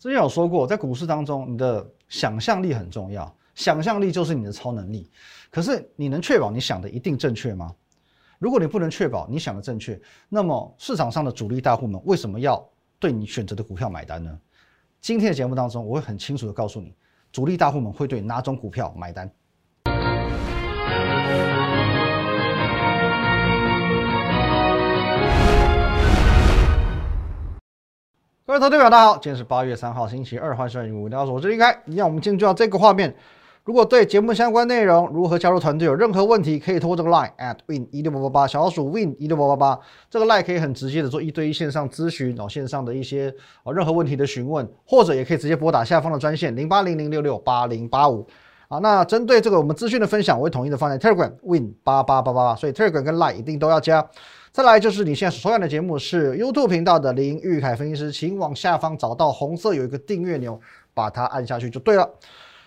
之前有说过，在股市当中，你的想象力很重要，想象力就是你的超能力。可是你能确保你想的一定正确吗？如果你不能确保你想的正确，那么市场上的主力大户们为什么要对你选择的股票买单呢？今天的节目当中，我会很清楚的告诉你，主力大户们会对哪种股票买单。各位投资表，大家好，今天是八月三号，星期二，欢迎收看《五聊我是林开。一样，我们进入到这个画面。如果对节目相关内容如何加入团队有任何问题，可以通过这个 line at win 一六八八八小老鼠 win 一六八八八这个 line 可以很直接的做一对一线上咨询，然后线上的一些啊任何问题的询问，或者也可以直接拨打下方的专线零八零零六六八零八五。啊，那针对这个我们资讯的分享，我会统一的放在 Telegram win 八八八八八，所以 Telegram 跟 line 一定都要加。再来就是你现在收看的节目是 YouTube 频道的林玉凯分析师，请往下方找到红色有一个订阅钮，把它按下去就对了。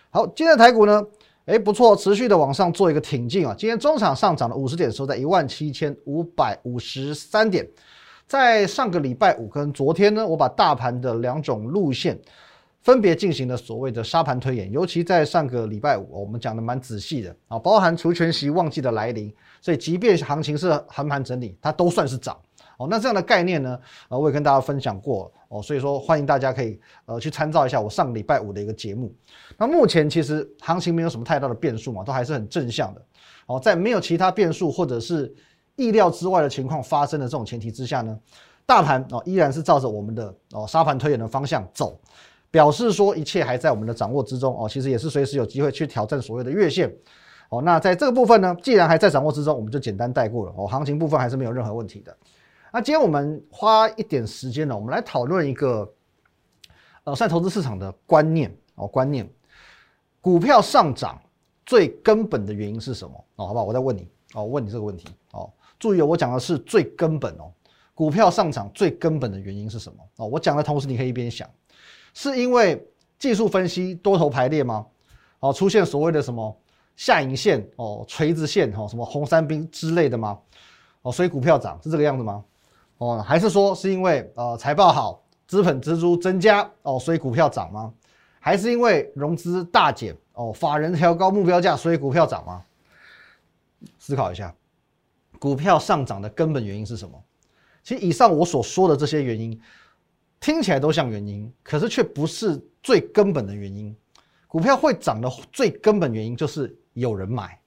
好，今天的台股呢，哎不错，持续的往上做一个挺进啊。今天中场上涨了五十点，收在一万七千五百五十三点。在上个礼拜五跟昨天呢，我把大盘的两种路线分别进行了所谓的沙盘推演，尤其在上个礼拜五，我们讲的蛮仔细的啊，包含除权息旺季的来临。所以，即便行情是横盘整理，它都算是涨哦。那这样的概念呢，呃，我也跟大家分享过哦。所以说，欢迎大家可以呃去参照一下我上礼拜五的一个节目。那目前其实行情没有什么太大的变数嘛，都还是很正向的哦。在没有其他变数或者是意料之外的情况发生的这种前提之下呢，大盘哦依然是照着我们的哦沙盘推演的方向走，表示说一切还在我们的掌握之中哦。其实也是随时有机会去挑战所谓的月线。哦，那在这个部分呢，既然还在掌握之中，我们就简单带过了。哦，行情部分还是没有任何问题的。那今天我们花一点时间呢，我们来讨论一个呃，算投资市场的观念哦，观念，股票上涨最根本的原因是什么？哦，好不好？我再问你哦，问你这个问题哦，注意哦，我讲的是最根本哦，股票上涨最根本的原因是什么？哦，我讲的同时你可以一边想，是因为技术分析多头排列吗？哦，出现所谓的什么？下影线哦，锤子线哦，什么红三兵之类的吗？哦，所以股票涨是这个样子吗？哦，还是说是因为呃财报好，资本支出增加哦，所以股票涨吗？还是因为融资大减哦，法人调高目标价，所以股票涨吗？思考一下，股票上涨的根本原因是什么？其实以上我所说的这些原因，听起来都像原因，可是却不是最根本的原因。股票会涨的最根本原因就是有人买，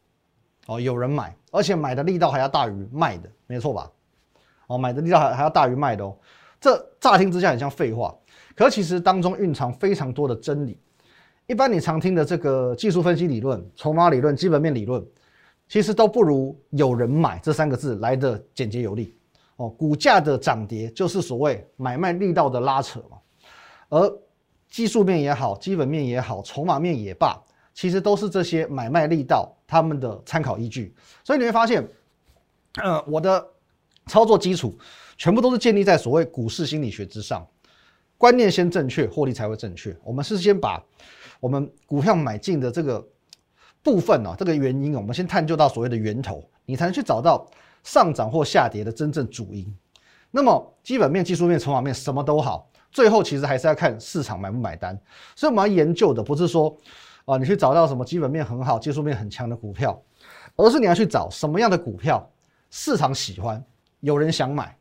哦，有人买，而且买的力道还要大于卖的，没错吧？哦，买的力道还还要大于卖的哦。这乍听之下很像废话，可其实当中蕴藏非常多的真理。一般你常听的这个技术分析理论、筹码理论、基本面理论，其实都不如有人买这三个字来的简洁有力。哦，股价的涨跌就是所谓买卖力道的拉扯嘛，而。技术面也好，基本面也好，筹码面也罢，其实都是这些买卖力道他们的参考依据。所以你会发现，呃，我的操作基础全部都是建立在所谓股市心理学之上。观念先正确，获利才会正确。我们是先把我们股票买进的这个部分呢，这个原因，我们先探究到所谓的源头，你才能去找到上涨或下跌的真正主因。那么基本面、技术面、筹码面什么都好。最后其实还是要看市场买不买单，所以我们要研究的不是说，啊，你去找到什么基本面很好、技术面很强的股票，而是你要去找什么样的股票市场喜欢、有人想买，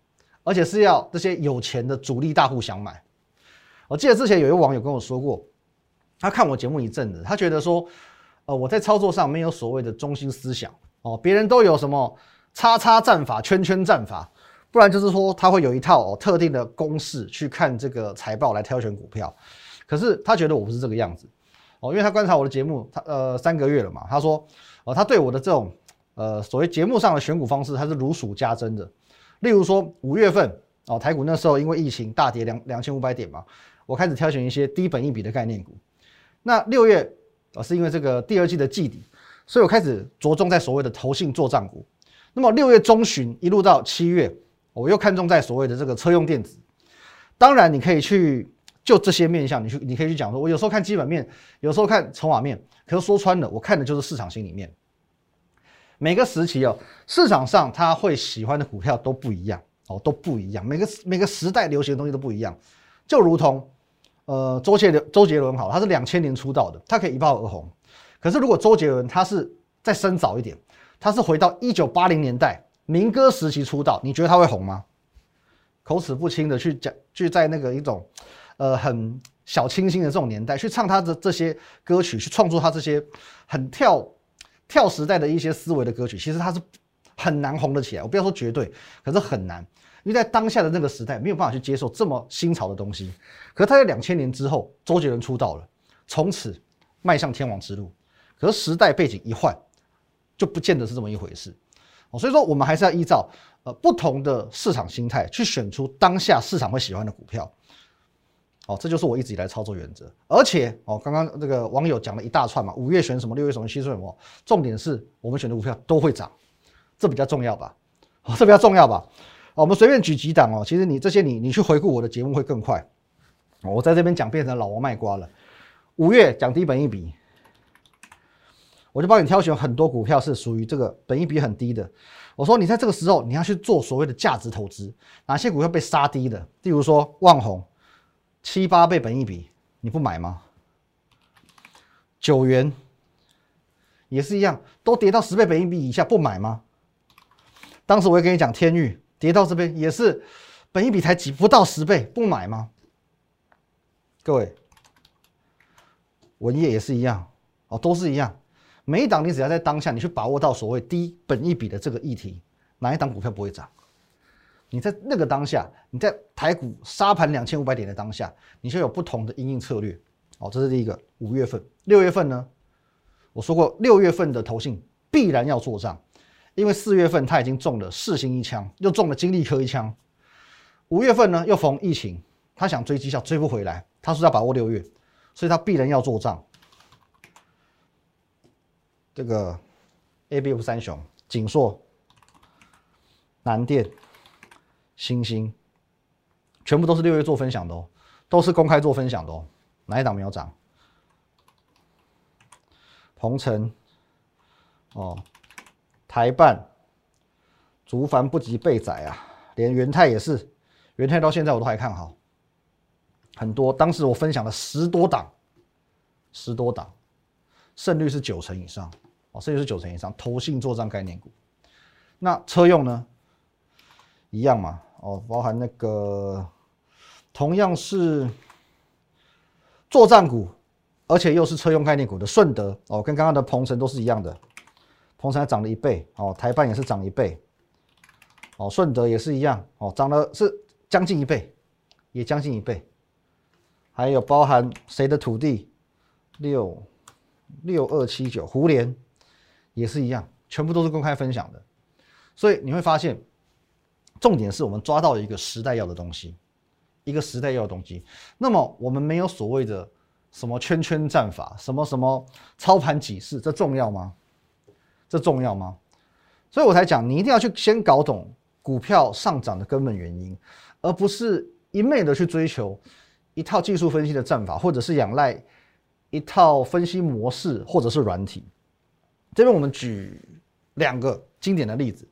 而且是要这些有钱的主力大户想买。我记得之前有一个网友跟我说过，他看我节目一阵子，他觉得说，呃，我在操作上没有所谓的中心思想哦，别人都有什么叉叉战法、圈圈战法。不然就是说他会有一套哦特定的公式去看这个财报来挑选股票，可是他觉得我不是这个样子哦，因为他观察我的节目，他呃三个月了嘛，他说哦他对我的这种呃所谓节目上的选股方式，他是如数家珍的。例如说五月份哦台股那时候因为疫情大跌两两千五百点嘛，我开始挑选一些低本益比的概念股。那六月哦是因为这个第二季的季底，所以我开始着重在所谓的投信做账股。那么六月中旬一路到七月。我又看中在所谓的这个车用电子，当然你可以去就这些面向，你去你可以去讲说，我有时候看基本面，有时候看筹码面，可是说穿了，我看的就是市场心里面。每个时期哦，市场上他会喜欢的股票都不一样哦，都不一样。每个每个时代流行的东西都不一样，就如同呃，周杰伦，周杰伦好，他是两千年出道的，他可以一炮而红。可是如果周杰伦他是再深早一点，他是回到一九八零年代民歌时期出道，你觉得他会红吗？口齿不清的去讲，去在那个一种，呃，很小清新的这种年代去唱他的这些歌曲，去创作他这些很跳跳时代的一些思维的歌曲，其实他是很难红得起来。我不要说绝对，可是很难，因为在当下的那个时代没有办法去接受这么新潮的东西。可是他在两千年之后，周杰伦出道了，从此迈向天王之路。可是时代背景一换，就不见得是这么一回事。哦，所以说我们还是要依照。呃，不同的市场心态去选出当下市场会喜欢的股票，哦，这就是我一直以来操作原则。而且，哦，刚刚这个网友讲了一大串嘛，五月选什么，六月什么，七月什么，重点是我们选的股票都会涨，这比较重要吧？哦，这比较重要吧？哦我们随便举几档哦，其实你这些你你去回顾我的节目会更快。我在这边讲变成老王卖瓜了。五月讲低本一笔，我就帮你挑选很多股票是属于这个本一比很低的。我说你在这个时候你要去做所谓的价值投资，哪些股票被杀低的？例如说万红七八倍本益比，你不买吗？九元也是一样，都跌到十倍本益比以下不买吗？当时我也跟你讲，天域跌到这边也是本益比才几不到十倍，不买吗？各位，文业也是一样，哦，都是一样。每一档你只要在当下，你去把握到所谓低本一笔的这个议题，哪一档股票不会涨？你在那个当下，你在台股杀盘两千五百点的当下，你就有不同的应应策略。哦，这是第一个。五月份、六月份呢？我说过，六月份的投信必然要做账，因为四月份他已经中了四星一枪，又中了金利科一枪。五月份呢，又逢疫情，他想追绩效追不回来，他说要把握六月，所以他必然要做账。这个 A B F 三雄、锦硕、南电、星星，全部都是六月做分享的哦，都是公开做分享的哦。哪一档没有涨？鹏程哦，台办、竹凡不及被宰啊，连元泰也是，元泰到现在我都还看好，很多。当时我分享了十多档，十多档，胜率是九成以上。哦，胜率是九成以上，投信做账概念股。那车用呢？一样嘛？哦，包含那个同样是做账股，而且又是车用概念股的顺德哦，跟刚刚的鹏程都是一样的。鹏程涨了一倍哦，台办也是涨一倍哦，顺德也是一样哦，涨了是将近一倍，也将近一倍。还有包含谁的土地？六六二七九，胡联。也是一样，全部都是公开分享的，所以你会发现，重点是我们抓到一个时代要的东西，一个时代要的东西。那么我们没有所谓的什么圈圈战法，什么什么操盘几式，这重要吗？这重要吗？所以我才讲，你一定要去先搞懂股票上涨的根本原因，而不是一昧的去追求一套技术分析的战法，或者是仰赖一套分析模式，或者是软体。这边我们举两个经典的例子。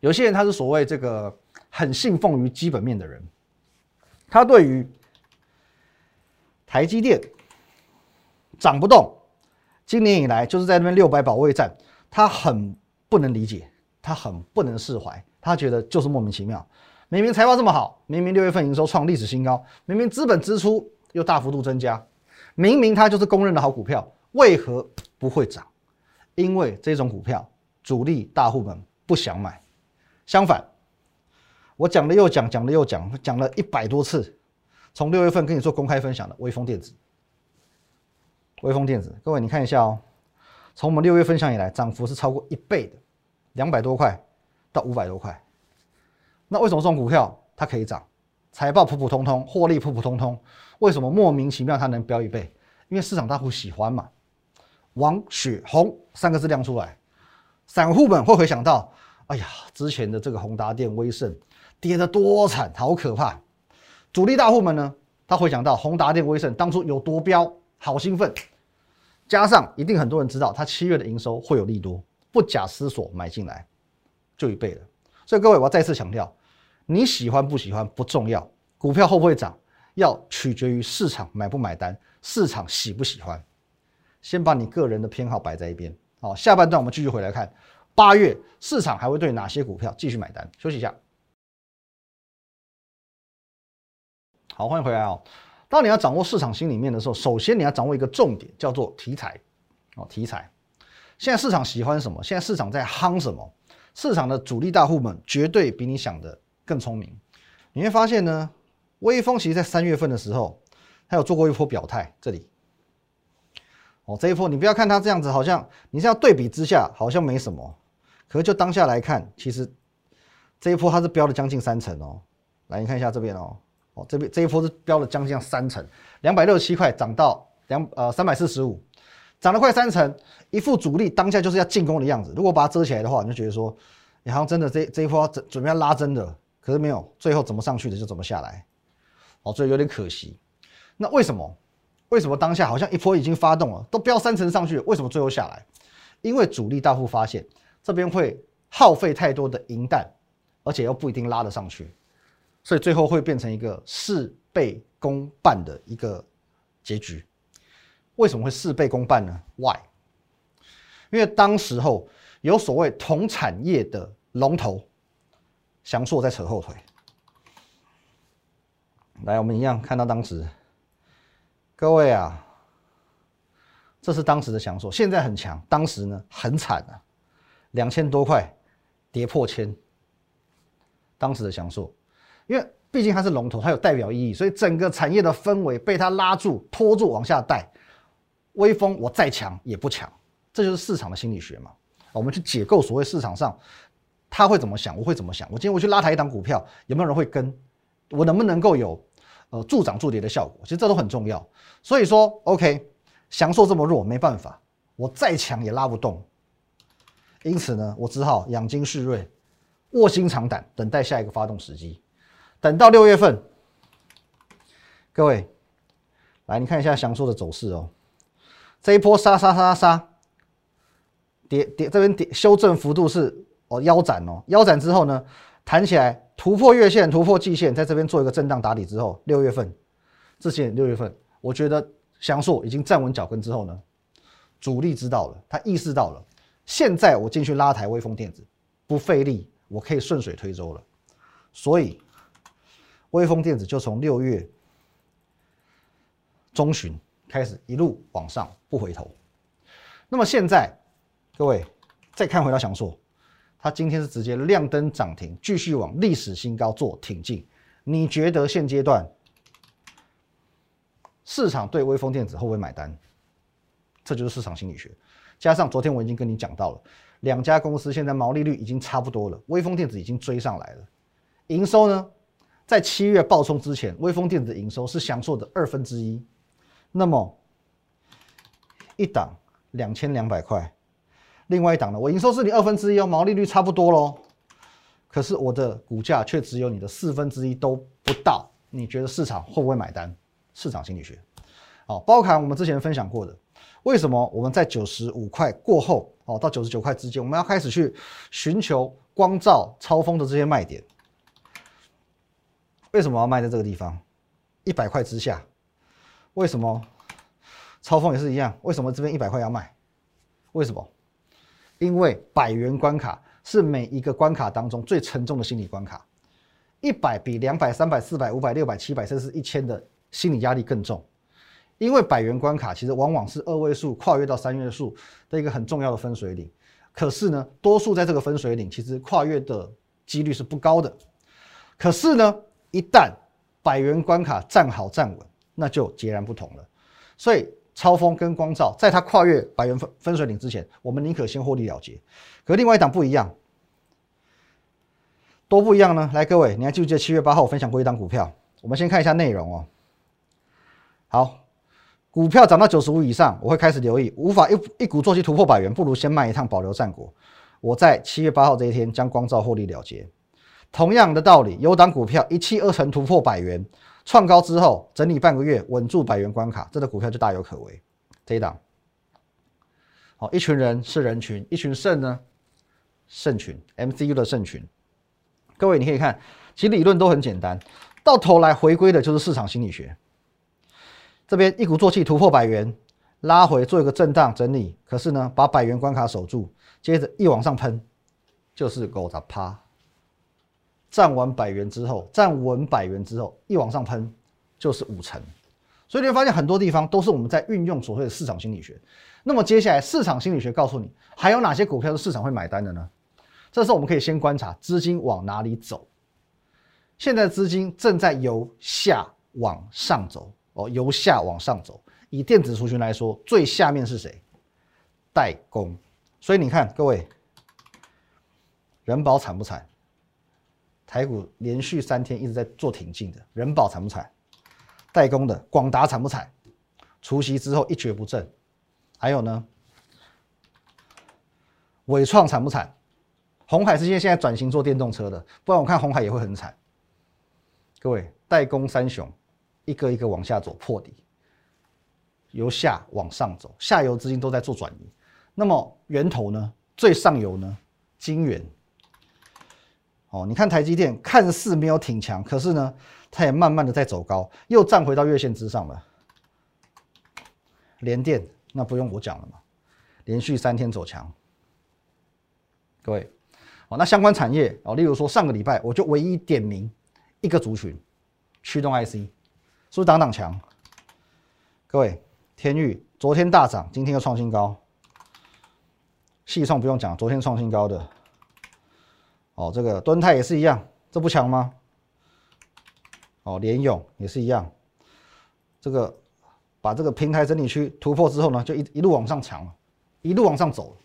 有些人他是所谓这个很信奉于基本面的人，他对于台积电涨不动，今年以来就是在那边六百保卫战，他很不能理解，他很不能释怀，他觉得就是莫名其妙。明明财报这么好，明明六月份营收创历史新高，明明资本支出又大幅度增加，明明它就是公认的好股票，为何？不会涨，因为这种股票主力大户们不想买。相反，我讲了又讲，讲了又讲，讲了一百多次。从六月份跟你做公开分享的微风电子，微风电子，各位你看一下哦。从我们六月分享以来，涨幅是超过一倍的，两百多块到五百多块。那为什么这种股票它可以涨？财报普普通通，获利普普通通，为什么莫名其妙它能飙一倍？因为市场大户喜欢嘛。王雪红三个字亮出来，散户们会回想到，哎呀，之前的这个宏达电、威盛跌得多惨，好可怕。主力大户们呢，他回想到宏达电、威盛当初有多飙，好兴奋。加上一定很多人知道，他七月的营收会有利多，不假思索买进来，就一倍了。所以各位，我要再次强调，你喜欢不喜欢不重要，股票会不会涨，要取决于市场买不买单，市场喜不喜欢。先把你个人的偏好摆在一边。好，下半段我们继续回来看，八月市场还会对哪些股票继续买单？休息一下。好，欢迎回来哦。当你要掌握市场心里面的时候，首先你要掌握一个重点，叫做题材。哦，题材。现在市场喜欢什么？现在市场在夯什么？市场的主力大户们绝对比你想的更聪明。你会发现呢，微风其实在三月份的时候，他有做过一波表态。这里，哦，这一波你不要看它这样子，好像你是要对比之下好像没什么，可是就当下来看，其实这一波它是飙了将近三成哦。来，你看一下这边哦，哦，这边这一波是飙了将近三成，两百六十七块涨到两呃三百四十五。涨了快三成，一副主力当下就是要进攻的样子。如果把它遮起来的话，你就觉得说，你好像真的这这一波准准备要拉真的，可是没有，最后怎么上去的就怎么下来，哦，所以有点可惜。那为什么？为什么当下好像一波已经发动了，都飙三成上去，为什么最后下来？因为主力大户发现这边会耗费太多的银弹，而且又不一定拉得上去，所以最后会变成一个事倍功半的一个结局。为什么会事倍功半呢？Why？因为当时候有所谓同产业的龙头翔硕在扯后腿。来，我们一样看到当时，各位啊，这是当时的翔硕，现在很强，当时呢很惨啊，两千多块跌破千。当时的翔硕，因为毕竟它是龙头，它有代表意义，所以整个产业的氛围被它拉住、拖住往下带。微风，我再强也不强，这就是市场的心理学嘛。我们去解构所谓市场上他会怎么想，我会怎么想。我今天我去拉抬一档股票，有没有人会跟？我能不能够有呃助涨助跌的效果？其实这都很重要。所以说，OK，享受这么弱，没办法，我再强也拉不动。因此呢，我只好养精蓄锐，卧薪尝胆，等待下一个发动时机。等到六月份，各位来，你看一下享受的走势哦。这一波杀杀杀杀，跌跌这边跌修正幅度是哦腰斩哦，腰斩之后呢，弹起来突破月线突破季线，在这边做一个震荡打底之后，六月份，之前六月份，我觉得翔硕已经站稳脚跟之后呢，主力知道了，他意识到了，现在我进去拉抬微风电子不费力，我可以顺水推舟了，所以微风电子就从六月中旬。开始一路往上不回头，那么现在各位再看回到翔硕，它今天是直接亮灯涨停，继续往历史新高做挺进。你觉得现阶段市场对微风电子会不会买单？这就是市场心理学。加上昨天我已经跟你讲到了，两家公司现在毛利率已经差不多了，微风电子已经追上来了。营收呢，在七月爆冲之前，微风电子的营收是翔硕的二分之一。那么一档两千两百块，另外一档呢？我营收是你二分之一哦，毛利率差不多喽。可是我的股价却只有你的四分之一都不到，你觉得市场会不会买单？市场心理学，好，包含我们之前分享过的，为什么我们在九十五块过后哦，到九十九块之间，我们要开始去寻求光照、超风的这些卖点？为什么要卖在这个地方？一百块之下？为什么超风也是一样？为什么这边一百块要卖？为什么？因为百元关卡是每一个关卡当中最沉重的心理关卡，一百比两百、三百、四百、五百、六百、七百，甚至一千的心理压力更重。因为百元关卡其实往往是二位数跨越到三位数的一个很重要的分水岭，可是呢，多数在这个分水岭其实跨越的几率是不高的。可是呢，一旦百元关卡站好站稳。那就截然不同了，所以超风跟光照在它跨越百元分分水岭之前，我们宁可先获利了结。可另外一档不一样，多不一样呢？来，各位，你还记不记得七月八号分享过一档股票？我们先看一下内容哦。好，股票涨到九十五以上，我会开始留意，无法一一鼓作气突破百元，不如先卖一趟保留战果。我在七月八号这一天将光照获利了结。同样的道理，有档股票一气二成突破百元。创高之后整理半个月，稳住百元关卡，这个股票就大有可为。这一档，好，一群人是人群，一群肾呢，肾群，MCU 的肾群。各位你可以看，其实理论都很简单。到头来回归的就是市场心理学。这边一鼓作气突破百元，拉回做一个震荡整理，可是呢，把百元关卡守住，接着一往上喷，就是狗的趴。站完百元之后，站稳百元之后，一往上喷，就是五成。所以你会发现很多地方都是我们在运用所谓的市场心理学。那么接下来市场心理学告诉你，还有哪些股票是市场会买单的呢？这时候我们可以先观察资金往哪里走。现在资金正在由下往上走。哦，由下往上走。以电子族群来说，最下面是谁？代工。所以你看，各位，人保惨不惨？台股连续三天一直在做挺进的，人保惨不惨？代工的广达惨不惨？除夕之后一蹶不振。还有呢，伟创惨不惨？红海是现在现在转型做电动车的，不然我看红海也会很惨。各位，代工三雄。一个一个往下走破底，由下往上走，下游资金都在做转移。那么源头呢？最上游呢？金源。哦，你看台积电看似没有挺强，可是呢，它也慢慢的在走高，又站回到月线之上了。联电那不用我讲了嘛，连续三天走强。各位，哦，那相关产业哦，例如说上个礼拜我就唯一点名一个族群，驱动 IC。是不是挡挡强？各位，天域昨天大涨，今天又创新高。细创不用讲，昨天创新高的。哦，这个敦泰也是一样，这不强吗？哦，联勇也是一样。这个把这个平台整理区突破之后呢，就一一路往上抢，一路往上走。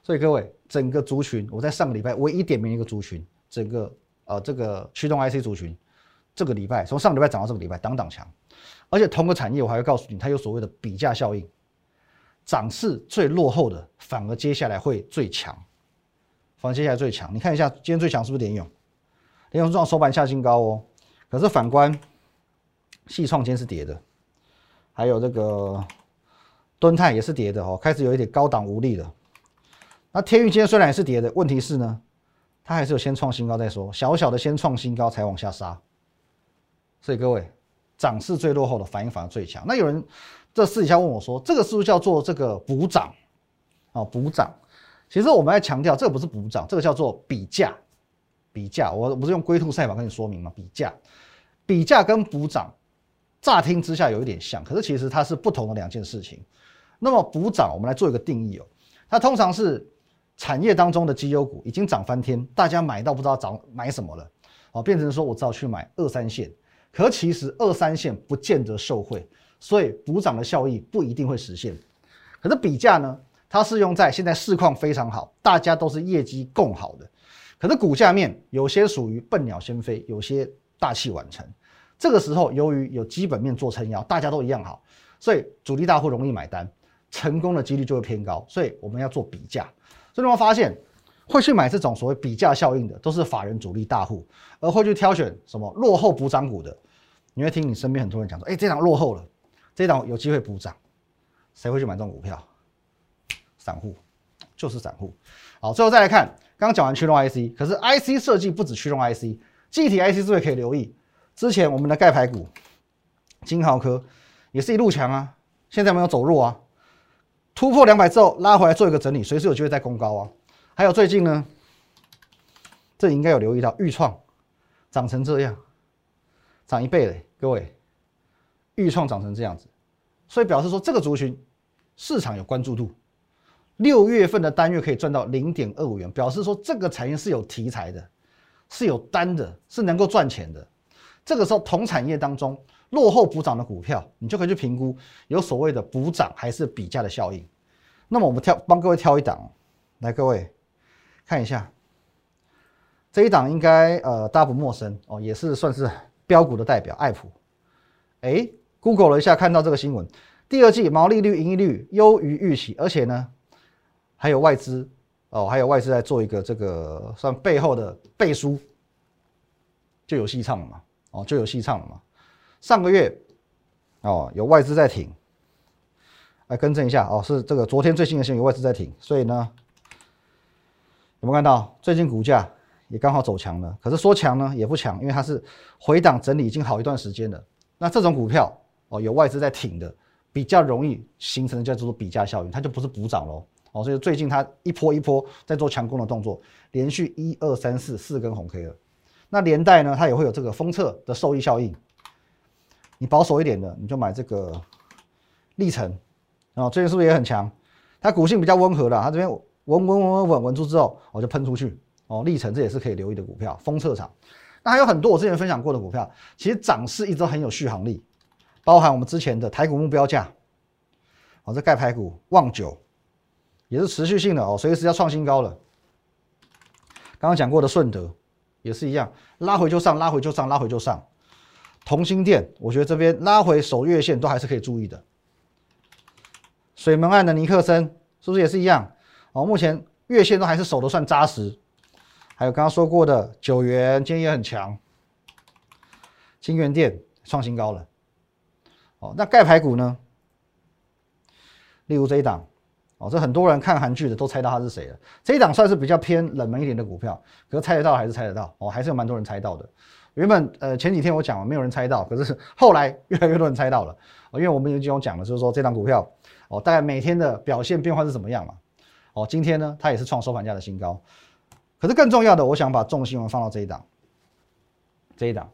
所以各位，整个族群，我在上个礼拜唯一点名一个族群，整个呃这个驱动 IC 族群。这个礼拜从上礼拜涨到这个礼拜，挡挡强，而且同个产业，我还会告诉你，它有所谓的比价效应，涨势最落后的反而接下来会最强，反而接下来最强。你看一下今天最强是不是联勇？联勇撞收盘下新高哦，可是反观细创今天是跌的，还有这个敦泰也是跌的哦，开始有一点高档无力了。那天宇今天虽然也是跌的，问题是呢，它还是有先创新高再说，小小的先创新高才往下杀。所以各位，涨势最落后的反应反而最强。那有人这私底下问我说：“这个是不是叫做这个补涨？”啊，补涨。其实我们在强调，这个不是补涨，这个叫做比价。比价，我不是用龟兔赛跑跟你说明吗？比价，比价跟补涨，乍听之下有一点像，可是其实它是不同的两件事情。那么补涨，我们来做一个定义哦。它通常是产业当中的绩优股已经涨翻天，大家买到不知道涨买什么了，哦，变成说我只好去买二三线。可其实二三线不见得受惠，所以补涨的效益不一定会实现。可是比价呢，它是用在现在市况非常好，大家都是业绩共好的。可是股价面有些属于笨鸟先飞，有些大器晚成。这个时候由于有基本面做撑腰，大家都一样好，所以主力大户容易买单，成功的几率就会偏高。所以我们要做比价。所以你会发现。会去买这种所谓比价效应的，都是法人主力大户，而会去挑选什么落后补涨股的。你会听你身边很多人讲说：“哎，这档落后了，这档有机会补涨。”谁会去买这种股票？散户，就是散户。好，最后再来看，刚刚讲完驱动 IC，可是 IC 设计不止驱动 IC，具体 IC 是不是可以留意？之前我们的钙牌股金豪科也是一路强啊，现在没有走弱啊，突破两百之后拉回来做一个整理，随时有机会再攻高啊。还有最近呢，这应该有留意到，豫创涨成这样，涨一倍嘞，各位，豫创涨成这样子，所以表示说这个族群市场有关注度，六月份的单月可以赚到零点二五元，表示说这个产业是有题材的，是有单的，是能够赚钱的。这个时候同产业当中落后补涨的股票，你就可以去评估有所谓的补涨还是比价的效应。那么我们挑帮各位挑一档，来各位。看一下这一档，应该呃大家不陌生哦，也是算是标股的代表，爱普。哎，Google 了一下，看到这个新闻，第二季毛利率、盈利率优于预期，而且呢还有外资哦，还有外资在做一个这个算背后的背书，就有戏唱了嘛，哦就有戏唱了嘛。上个月哦有外资在挺，来更正一下哦，是这个昨天最新的新闻有外资在挺，所以呢。有没有看到最近股价也刚好走强了。可是说强呢也不强，因为它是回档整理已经好一段时间了。那这种股票哦，有外资在挺的，比较容易形成的叫做比价效应，它就不是补涨喽。哦，所以最近它一波一波在做强攻的动作，连续一二三四四根红 K 了。那连带呢，它也会有这个封测的受益效应。你保守一点的，你就买这个历程啊，最近是不是也很强？它股性比较温和的，它这边稳稳稳稳稳稳住之后，我就喷出去哦。历程这也是可以留意的股票，封测厂。那还有很多我之前分享过的股票，其实涨势一直都很有续航力，包含我们之前的台股目标价，哦，这钙牌股旺九。也是持续性的哦，随时要创新高了。刚刚讲过的顺德也是一样，拉回就上，拉回就上，拉回就上。同心店，我觉得这边拉回守月线都还是可以注意的。水门岸的尼克森是不是也是一样？哦，目前月线都还是守的算扎实。还有刚刚说过的九元，今天也很强。金源店创新高了。哦，那钙牌股呢？例如这一档。哦，这很多人看韩剧的都猜到他是谁了。这一档算是比较偏冷门一点的股票，可是猜得到还是猜得到哦，还是有蛮多人猜到的。原本呃前几天我讲了没有人猜到，可是后来越来越多人猜到了哦，因为我们已经有讲了，就是说这档股票哦，大概每天的表现变化是怎么样嘛？哦，今天呢它也是创收盘价的新高。可是更重要的，我想把重心放到这一档，这一档，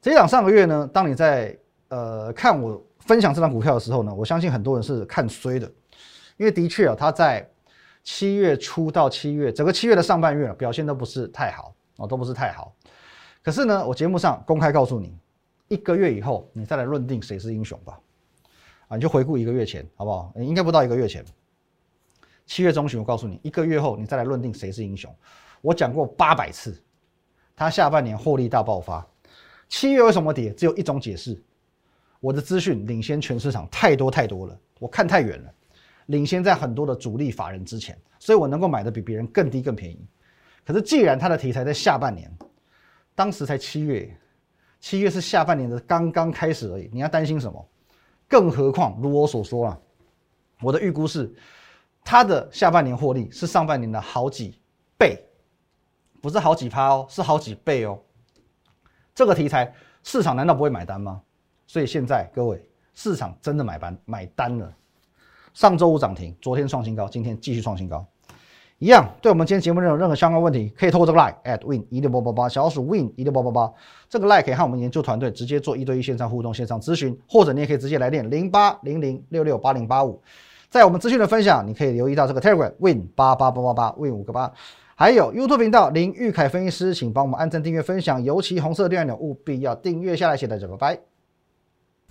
这一档上个月呢，当你在呃看我分享这档股票的时候呢，我相信很多人是看衰的。因为的确啊，它在七月初到七月整个七月的上半月表现都不是太好哦，都不是太好。可是呢，我节目上公开告诉你，一个月以后你再来论定谁是英雄吧。啊，你就回顾一个月前好不好？应该不到一个月前，七月中旬我告诉你，一个月后你再来论定谁是英雄。我讲过八百次，它下半年获利大爆发。七月为什么跌？只有一种解释，我的资讯领先全市场太多太多了，我看太远了。领先在很多的主力法人之前，所以我能够买的比别人更低更便宜。可是既然它的题材在下半年，当时才七月，七月是下半年的刚刚开始而已，你要担心什么？更何况如我所说啊，我的预估是它的下半年获利是上半年的好几倍，不是好几趴哦，是好几倍哦。这个题材市场难道不会买单吗？所以现在各位，市场真的买单买单了。上周五涨停，昨天创新高，今天继续创新高，一样。对我们今天节目内容任何相关问题，可以透过这个 line at win 一六八八八，小鼠 win 一六八八八，这个 line 可以和我们研究团队直接做一对一线上互动、线上咨询，或者你也可以直接来电零八零零六六八零八五。在我们资讯的分享，你可以留意到这个 telegram win 八八八八八 win 五个八，还有 YouTube 频道林玉凯分析师，请帮我们按赞、订阅、分享，尤其红色订阅钮务必要订阅下来。谢谢大家，拜拜。